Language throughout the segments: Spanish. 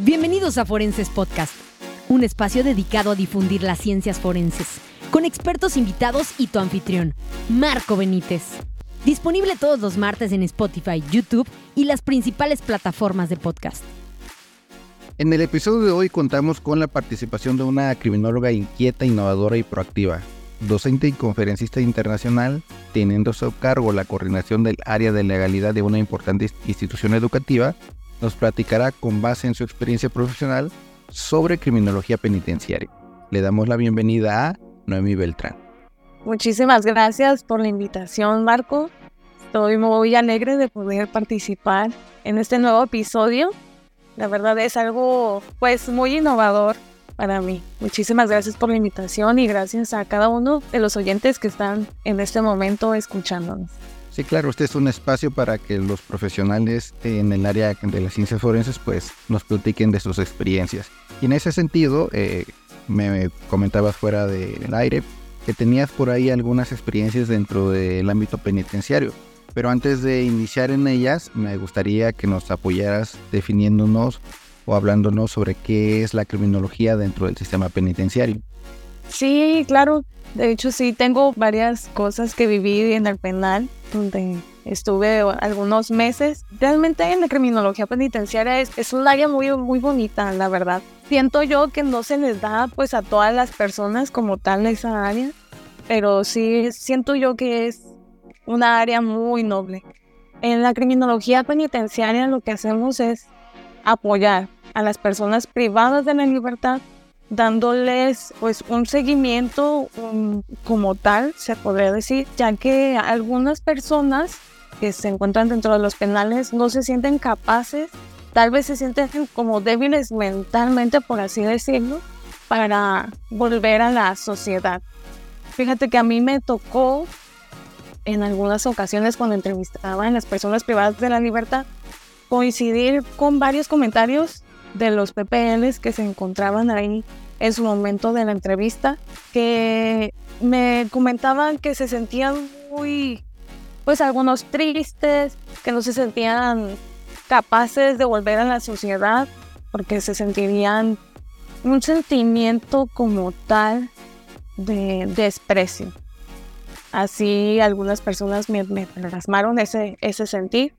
Bienvenidos a Forenses Podcast, un espacio dedicado a difundir las ciencias forenses, con expertos invitados y tu anfitrión, Marco Benítez. Disponible todos los martes en Spotify, YouTube y las principales plataformas de podcast. En el episodio de hoy contamos con la participación de una criminóloga inquieta, innovadora y proactiva, docente y conferencista internacional, teniendo a su cargo la coordinación del área de legalidad de una importante institución educativa nos platicará con base en su experiencia profesional sobre criminología penitenciaria. Le damos la bienvenida a Noemi Beltrán. Muchísimas gracias por la invitación, Marco. Estoy muy alegre de poder participar en este nuevo episodio. La verdad es algo pues muy innovador para mí. Muchísimas gracias por la invitación y gracias a cada uno de los oyentes que están en este momento escuchándonos. Sí, claro, este es un espacio para que los profesionales en el área de las ciencias forenses pues nos platiquen de sus experiencias. Y en ese sentido, eh, me comentabas fuera del aire que tenías por ahí algunas experiencias dentro del ámbito penitenciario. Pero antes de iniciar en ellas, me gustaría que nos apoyaras definiéndonos o hablándonos sobre qué es la criminología dentro del sistema penitenciario. Sí, claro. De hecho, sí, tengo varias cosas que viví en el penal, donde estuve algunos meses. Realmente en la criminología penitenciaria es, es un área muy, muy bonita, la verdad. Siento yo que no se les da pues a todas las personas como tal esa área, pero sí siento yo que es una área muy noble. En la criminología penitenciaria lo que hacemos es apoyar a las personas privadas de la libertad dándoles pues un seguimiento como tal, se podría decir, ya que algunas personas que se encuentran dentro de los penales no se sienten capaces, tal vez se sienten como débiles mentalmente, por así decirlo, para volver a la sociedad. Fíjate que a mí me tocó en algunas ocasiones cuando entrevistaba a las personas privadas de la libertad coincidir con varios comentarios de los PPLs que se encontraban ahí en su momento de la entrevista, que me comentaban que se sentían muy, pues algunos tristes, que no se sentían capaces de volver a la sociedad, porque se sentirían un sentimiento como tal de desprecio. Así algunas personas me, me plasmaron ese, ese sentir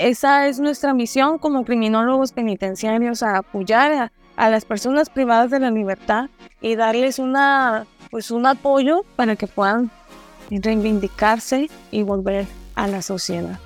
esa es nuestra misión como criminólogos penitenciarios, a apoyar a, las personas privadas de la libertad y darles una, pues un apoyo para que puedan reivindicarse y volver a la sociedad.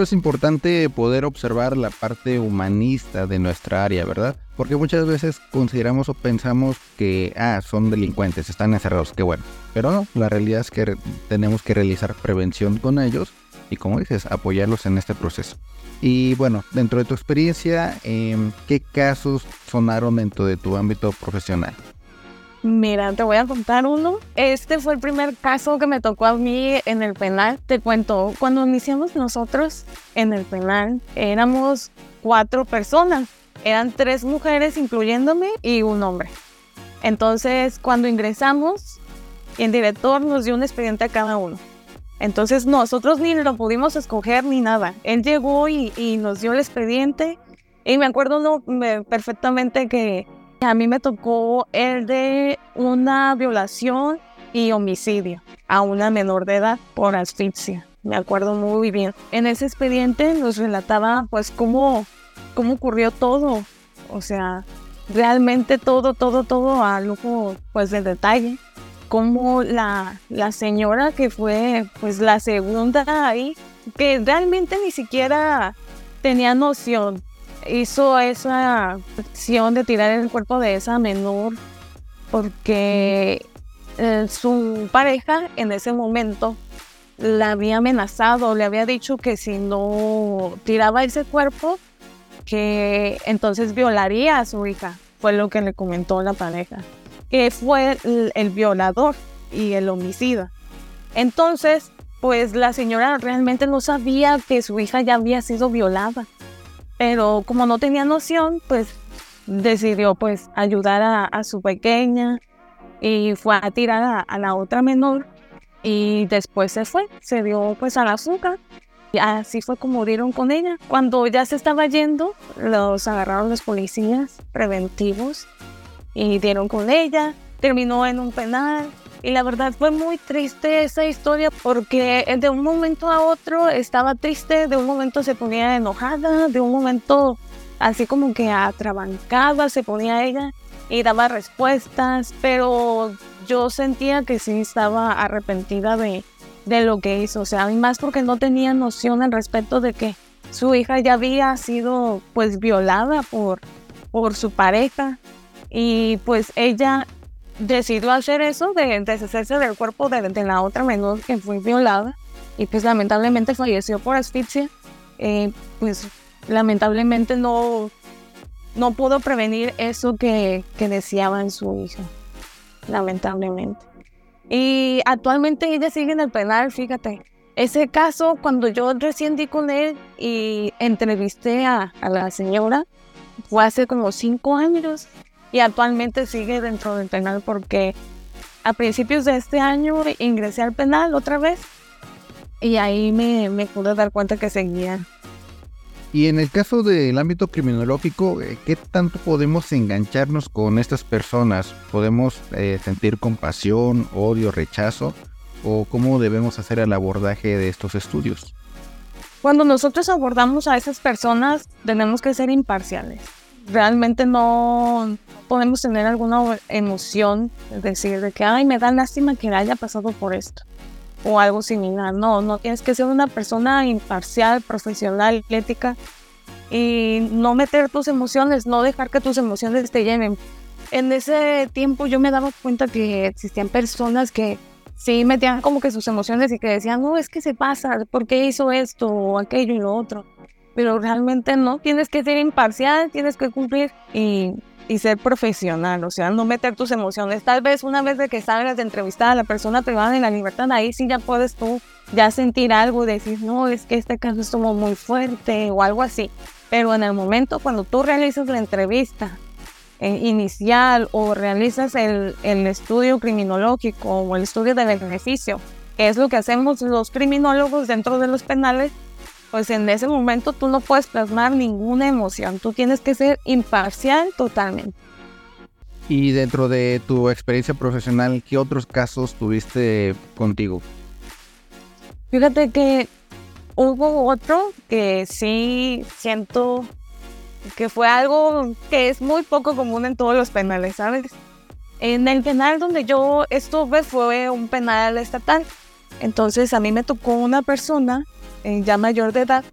Es importante poder observar la parte humanista de nuestra área, ¿verdad? Porque muchas veces consideramos o pensamos que, ah, son delincuentes, están encerrados, qué bueno. Pero no, la realidad es que tenemos que realizar prevención con ellos y como dices, apoyarlos en este proceso. Y bueno, dentro de tu experiencia, em, ¿qué casos sonaron dentro de tu ámbito profesional? Mira, te voy a contar uno. Este fue el primer caso que me tocó a mí en el penal. Te cuento, cuando iniciamos nosotros en el penal, éramos cuatro personas. Eran tres mujeres, incluyéndome, y un hombre. Entonces, cuando ingresamos, el director nos dio un expediente a cada uno. Entonces nosotros ni lo pudimos escoger ni nada. Él llegó y, nos dio el expediente y me acuerdo no, perfectamente que a mí me tocó el de una violación y homicidio a una menor de edad por asfixia. Me acuerdo muy bien. En ese expediente nos relataba pues cómo, cómo ocurrió todo. O sea, realmente todo, todo, todo a lujo pues de detalle como la, señora que fue pues la segunda ahí, que realmente ni siquiera tenía noción, hizo esa acción de tirar el cuerpo de esa menor porque eh, su pareja en ese momento la había amenazado, le había dicho que si no tiraba ese cuerpo, que entonces violaría a su hija, fue lo que le comentó la pareja que fue el, violador y el homicida. Entonces, pues la señora realmente no sabía que su hija ya había sido violada, pero como no tenía noción, pues decidió pues ayudar a, su pequeña y fue a tirar a, la otra menor y después se fue, se dio pues a la azúcar Así fue como dieron con ella. Cuando ya se estaba yendo, los agarraron los policías preventivos y dieron con ella. Terminó en un penal. Y la verdad fue muy triste esa historia porque de un momento a otro estaba triste, de un momento se ponía enojada, de un momento así como que atrabancada se ponía ella y daba respuestas, pero yo sentía que sí estaba arrepentida de, de lo que hizo, o sea, y más porque no tenía noción al respecto de que su hija ya había sido pues violada por, por su pareja y pues ella decidió hacer eso de deshacerse del cuerpo de, la otra menor que fue violada y pues lamentablemente falleció por asfixia. Eh, pues lamentablemente no, no pudo prevenir eso que, que deseaba en su hija, lamentablemente. Y actualmente ella sigue en el penal, fíjate. Ese caso, cuando yo recién di con él y entrevisté a, a la señora, fue hace como cinco años y actualmente sigue dentro del penal porque a principios de este año ingresé al penal otra vez y ahí me, me pude dar cuenta que seguía. Y en el caso del ámbito criminológico, eh, ¿qué tanto podemos engancharnos con estas personas? ¿Podemos eh, sentir compasión, odio, rechazo? ¿O cómo debemos hacer el abordaje de estos estudios? Cuando nosotros abordamos a esas personas, tenemos que ser imparciales realmente no podemos tener alguna emoción, es decir, de que, ay, me da lástima que haya pasado por esto o algo similar. No, no tienes que ser una persona imparcial, profesional, ética y no meter tus emociones, no dejar que tus emociones te llenen. En ese tiempo yo me daba cuenta que existían personas que sí metían como que sus emociones y que decían, no, es que se pasa, ¿por qué hizo esto o aquello y lo otro? Pero realmente no, tienes que ser imparcial, tienes que cumplir y, y, ser profesional, o sea, no meter tus emociones. Tal vez una vez de que salgas de entrevistar a la persona privada en la libertad, ahí sí ya puedes tú ya sentir algo, decir, no, es que este caso estuvo muy fuerte o algo así. Pero en el momento cuando tú realizas la entrevista eh, inicial o realizas el, el estudio criminológico o el estudio de beneficio, que es lo que hacemos los criminólogos dentro de los penales, pues en ese momento tú no puedes plasmar ninguna emoción, tú tienes que ser imparcial totalmente. Y dentro de tu experiencia profesional, ¿qué otros casos tuviste contigo? Fíjate que hubo otro que sí siento que fue algo que es muy poco común en todos los penales, ¿sabes? En el penal donde yo estuve fue un penal estatal. Entonces a mí me tocó una persona ya mayor de edad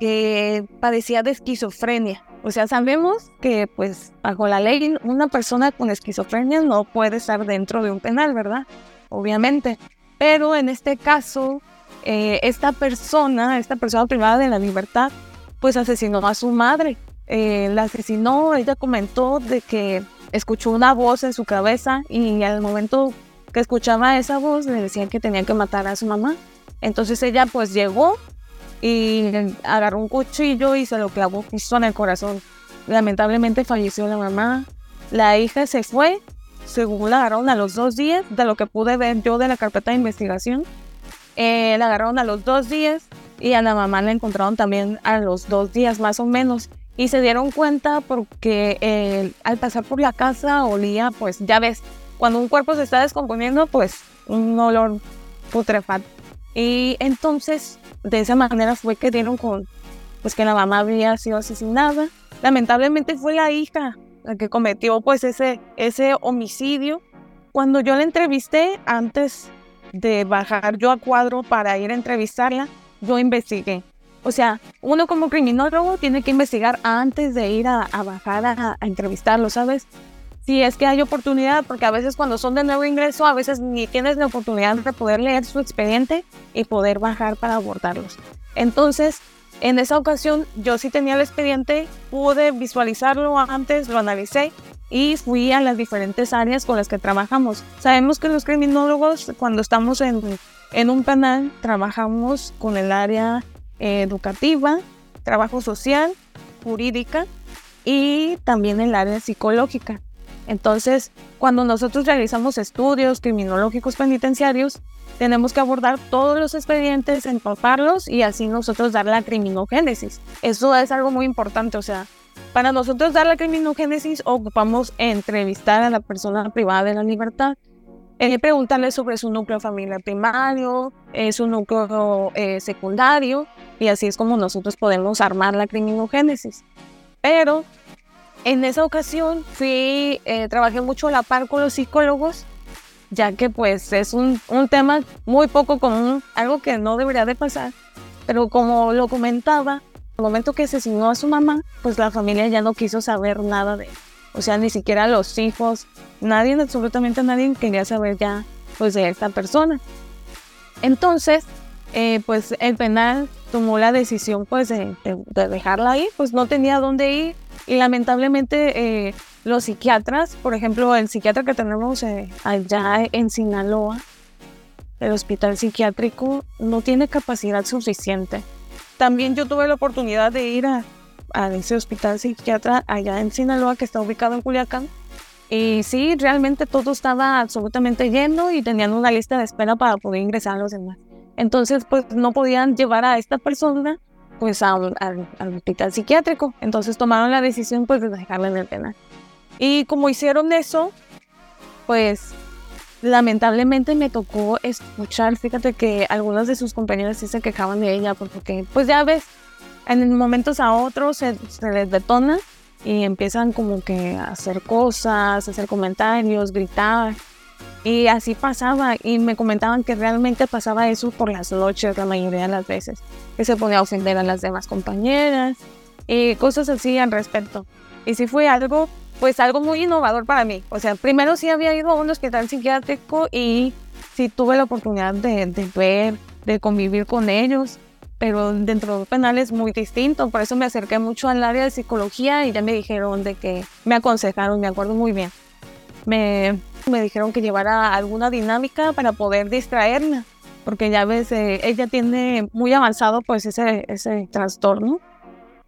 que padecía de esquizofrenia. O sea, sabemos que pues bajo la ley una persona con esquizofrenia no puede estar dentro de un penal, ¿verdad? Obviamente. Pero en este caso, eh, esta persona, esta persona privada de la libertad, pues asesinó a su madre. Eh, la asesinó, ella comentó de que escuchó una voz en su cabeza y al momento que escuchaba esa voz le decían que tenía que matar a su mamá. Entonces ella pues llegó y agarró un cuchillo y se lo clavó justo en el corazón. Lamentablemente falleció la mamá. La hija se fue, según la agarraron a los dos días, de lo que pude ver yo de la carpeta de investigación. Eh, la agarraron a los dos días y a la mamá la encontraron también a los dos días más o menos. Y se dieron cuenta porque eh, al pasar por la casa olía, pues ya ves, cuando un cuerpo se está descomponiendo, pues un olor putrefacto. Y entonces, de esa manera fue que dieron con, pues que la mamá había sido asesinada. Lamentablemente fue la hija la que cometió pues ese, ese homicidio. Cuando yo la entrevisté, antes de bajar yo a cuadro para ir a entrevistarla, yo investigué. O sea, uno como criminólogo tiene que investigar antes de ir a, bajar a, a entrevistarlo, ¿sabes? Si es que hay oportunidad, porque a veces cuando son de nuevo ingreso, a veces ni tienes la oportunidad de poder leer su expediente y poder bajar para abordarlos. Entonces, en esa ocasión yo sí tenía el expediente, pude visualizarlo antes, lo analicé y fui a las diferentes áreas con las que trabajamos. Sabemos que los criminólogos, cuando estamos en, en un canal, trabajamos con el área educativa, trabajo social, jurídica y también el área psicológica. Entonces, cuando nosotros realizamos estudios criminológicos penitenciarios, tenemos que abordar todos los expedientes, empaparlos y así nosotros dar la criminogénesis. Eso es algo muy importante, o sea, para nosotros dar la criminogénesis ocupamos entrevistar a la persona privada de la libertad, eh, preguntarle sobre su núcleo familiar primario, eh, su núcleo eh, secundario, y así es como nosotros podemos armar la criminogénesis. Pero en esa ocasión fui, trabajé mucho a la par con los psicólogos, ya que pues es un, un tema muy poco común, algo que no debería de pasar, pero como lo comentaba, el momento que asesinó a su mamá, pues la familia ya no quiso saber nada de él. O sea, ni siquiera los hijos, nadie, absolutamente nadie quería saber ya pues de esta persona. Entonces, eh, pues el penal tomó la decisión pues de, dejarla ahí, pues no tenía dónde ir y lamentablemente eh, los psiquiatras, por ejemplo, el psiquiatra que tenemos eh, allá en Sinaloa, el hospital psiquiátrico, no tiene capacidad suficiente también yo tuve la oportunidad de ir a, ese hospital psiquiatra allá en Sinaloa, que está ubicado en Culiacán. Y sí, realmente todo estaba absolutamente lleno y tenían una lista de espera para poder ingresar a los demás. Entonces, pues no podían llevar a esta persona pues al, hospital psiquiátrico. Entonces tomaron la decisión pues de dejarla en el penal. Y como hicieron eso, pues lamentablemente me tocó escuchar, fíjate que algunos de sus compañeros sí se quejaban de ella, porque pues ya ves, en momentos a otros se, les detona y empiezan como que a hacer cosas, a hacer comentarios, gritar. Y así pasaba, y me comentaban que realmente pasaba eso por las noches la mayoría de las veces, que se ponía a ofender a las demás compañeras y cosas así al respecto. Y sí fue algo pues algo muy innovador para mí. O sea, primero sí había ido a un hospital psiquiátrico y sí tuve la oportunidad de, ver, de convivir con ellos, pero dentro del penal es muy distinto. Por eso me acerqué mucho al área de psicología y ya me dijeron de que me aconsejaron, me acuerdo muy bien. Me, me dijeron que llevara alguna dinámica para poder distraerla, porque ya ves, eh, ella tiene muy avanzado pues ese, ese trastorno.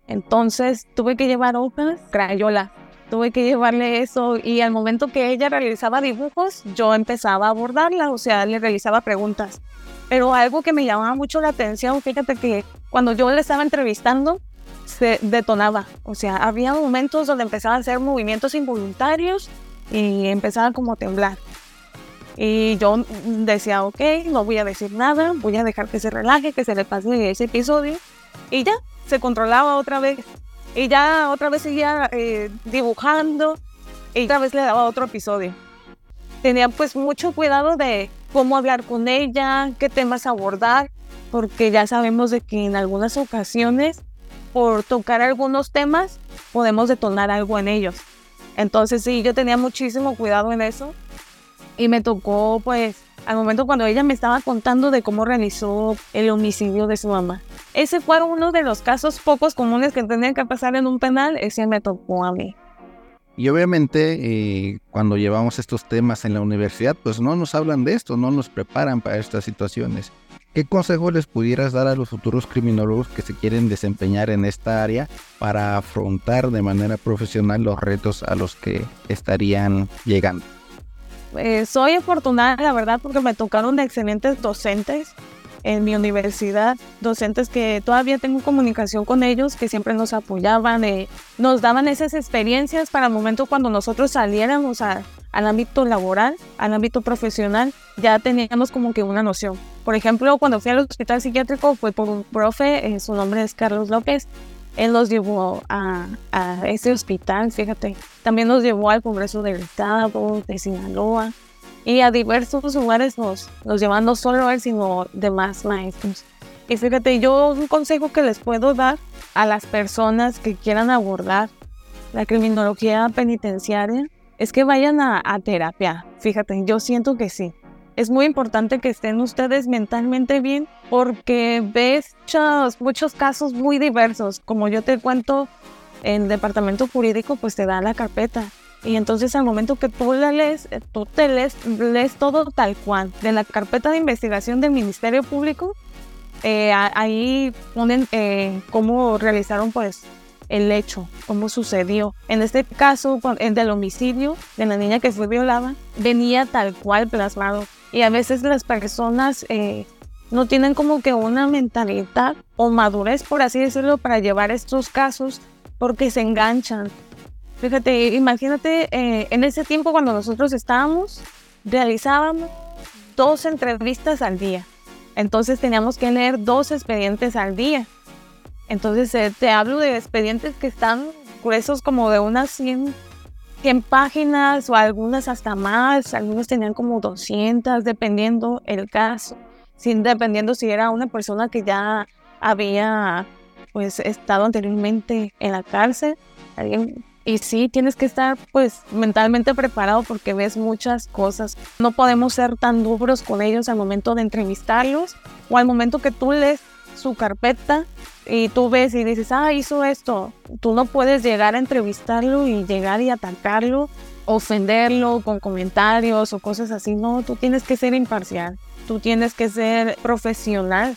Entonces tuve que llevar hojas, crayola, tuve que llevarle eso y al momento que ella realizaba dibujos, yo empezaba a abordarla, o sea, le realizaba preguntas. Pero algo que me llamaba mucho la atención, fíjate que cuando yo le estaba entrevistando, se detonaba. O sea, había momentos donde empezaba a hacer movimientos involuntarios y empezaba como a temblar. Y yo decía, ok, no voy a decir nada, voy a dejar que se relaje, que se le pase ese episodio. Y ya, se controlaba otra vez. Y ya otra vez seguía eh, dibujando y otra vez le daba otro episodio. Tenía pues mucho cuidado de cómo hablar con ella, qué temas abordar, porque ya sabemos de que en algunas ocasiones por tocar algunos temas podemos detonar algo en ellos. Entonces sí, yo tenía muchísimo cuidado en eso y me tocó pues al momento cuando ella me estaba contando de cómo realizó el homicidio de su mamá. Ese fue uno de los casos pocos comunes que tenían que pasar en un penal, ese me tocó a mí. Y obviamente eh, cuando llevamos estos temas en la universidad, pues no nos hablan de esto, no nos preparan para estas situaciones. ¿Qué consejo les pudieras dar a los futuros criminólogos que se quieren desempeñar en esta área para afrontar de manera profesional los retos a los que estarían llegando? Eh, soy afortunada, la verdad, porque me tocaron excelentes docentes en mi universidad, docentes que todavía tengo comunicación con ellos, que siempre nos apoyaban, eh, nos daban esas experiencias para el momento cuando nosotros saliéramos al ámbito laboral, al ámbito profesional, ya teníamos como que una noción. Por ejemplo, cuando fui al hospital psiquiátrico fue por un profe, eh, su nombre es Carlos López, él nos llevó a, a, ese hospital, fíjate. También nos llevó al Congreso del Estado, de Sinaloa y a diversos lugares nos, nos llevan no solo él, sino demás maestros. Y fíjate, yo un consejo que les puedo dar a las personas que quieran abordar la criminología penitenciaria es que vayan a, terapia. Fíjate, yo siento que sí. Es muy importante que estén ustedes mentalmente bien porque ves muchos, casos muy diversos. Como yo te cuento, en el departamento jurídico pues te da la carpeta y entonces al momento que tú la lees, eh, tú te lees, lees todo tal cual. De la carpeta de investigación del Ministerio Público, eh, ahí ponen eh, cómo realizaron pues el hecho, cómo sucedió. En este caso, el del homicidio de la niña que fue violada, venía tal cual plasmado. y a veces las personas eh, no tienen como que una mentalidad o madurez, por así decirlo, para llevar estos casos porque se enganchan. Fíjate, imagínate, eh, en ese tiempo cuando nosotros estábamos, realizábamos dos entrevistas al día. Entonces teníamos que leer dos expedientes al día. Entonces eh, te hablo de expedientes que están gruesos como de unas 100 100 páginas o algunas hasta más, algunos tenían como 200, dependiendo el caso, sin, dependiendo si era una persona que ya había pues estado anteriormente en la cárcel, y sí, tienes que estar pues mentalmente preparado porque ves muchas cosas. No podemos ser tan duros con ellos al momento de entrevistarlos o al momento que tú lees su carpeta y tú ves y dices, ah, hizo esto. Tú no puedes llegar a entrevistarlo y llegar y atacarlo, ofenderlo con comentarios o cosas así. No, tú tienes que ser imparcial. Tú tienes que ser profesional.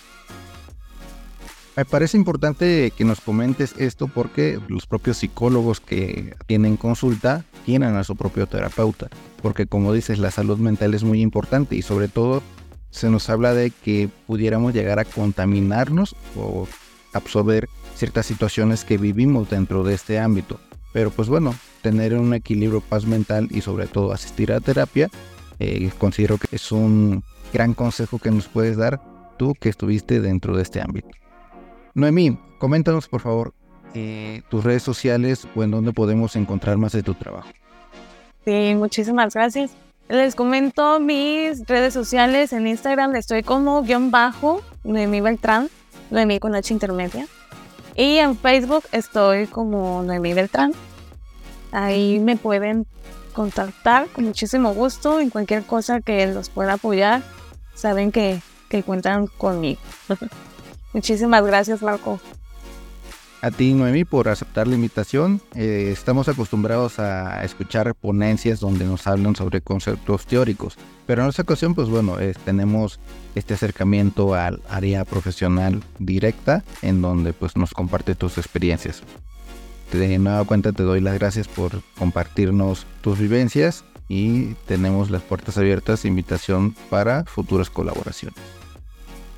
Me parece importante que nos comentes esto porque los propios psicólogos que tienen consulta tienen a su propio terapeuta. Porque como dices, la salud mental es muy importante y sobre todo se nos habla de que pudiéramos llegar a contaminarnos o absorber ciertas situaciones que vivimos dentro de este ámbito. Pero pues bueno, tener un equilibrio paz mental y sobre todo asistir a terapia, eh, considero que es un gran consejo que nos puedes dar tú que estuviste dentro de este ámbito. Noemí, coméntanos por favor eh, tus redes sociales o en dónde podemos encontrar más de tu trabajo. Sí, muchísimas gracias. Les comento mis redes sociales. En Instagram estoy como guion bajo Noemí Beltrán, Noemí con H intermedia. Y en Facebook estoy como Noemí Beltrán. Ahí me pueden contactar con muchísimo gusto en cualquier cosa que los pueda apoyar. Saben que, que cuentan conmigo. Muchísimas gracias, Marco a ti, Noemí, por aceptar la invitación. Eh, estamos acostumbrados a escuchar ponencias donde nos hablan sobre conceptos teóricos, pero en esta ocasión, pues bueno, eh, tenemos este acercamiento al área profesional directa, en donde pues nos comparte tus experiencias. De nueva cuenta te doy las gracias por compartirnos tus vivencias y tenemos las puertas abiertas, invitación para futuras colaboraciones.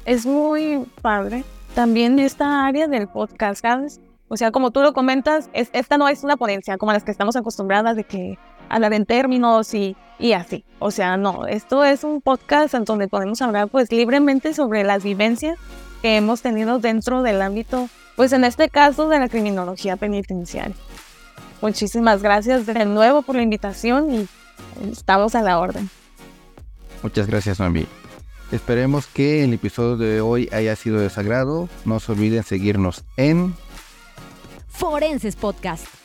Es muy padre también esta área del podcast, ¿sabes? O sea, como tú lo comentas, es, esta no es una ponencia como las que estamos acostumbradas de que hablar en términos y, y así. O sea, no, esto es un podcast en donde podemos hablar pues libremente sobre las vivencias que hemos tenido dentro del ámbito, pues en este caso de la criminología penitenciaria. Muchísimas gracias de nuevo por la invitación y estamos a la orden. Muchas gracias, Noemí. Esperemos que el episodio de hoy haya sido de sagrado. No se olviden seguirnos en Forenses Podcast.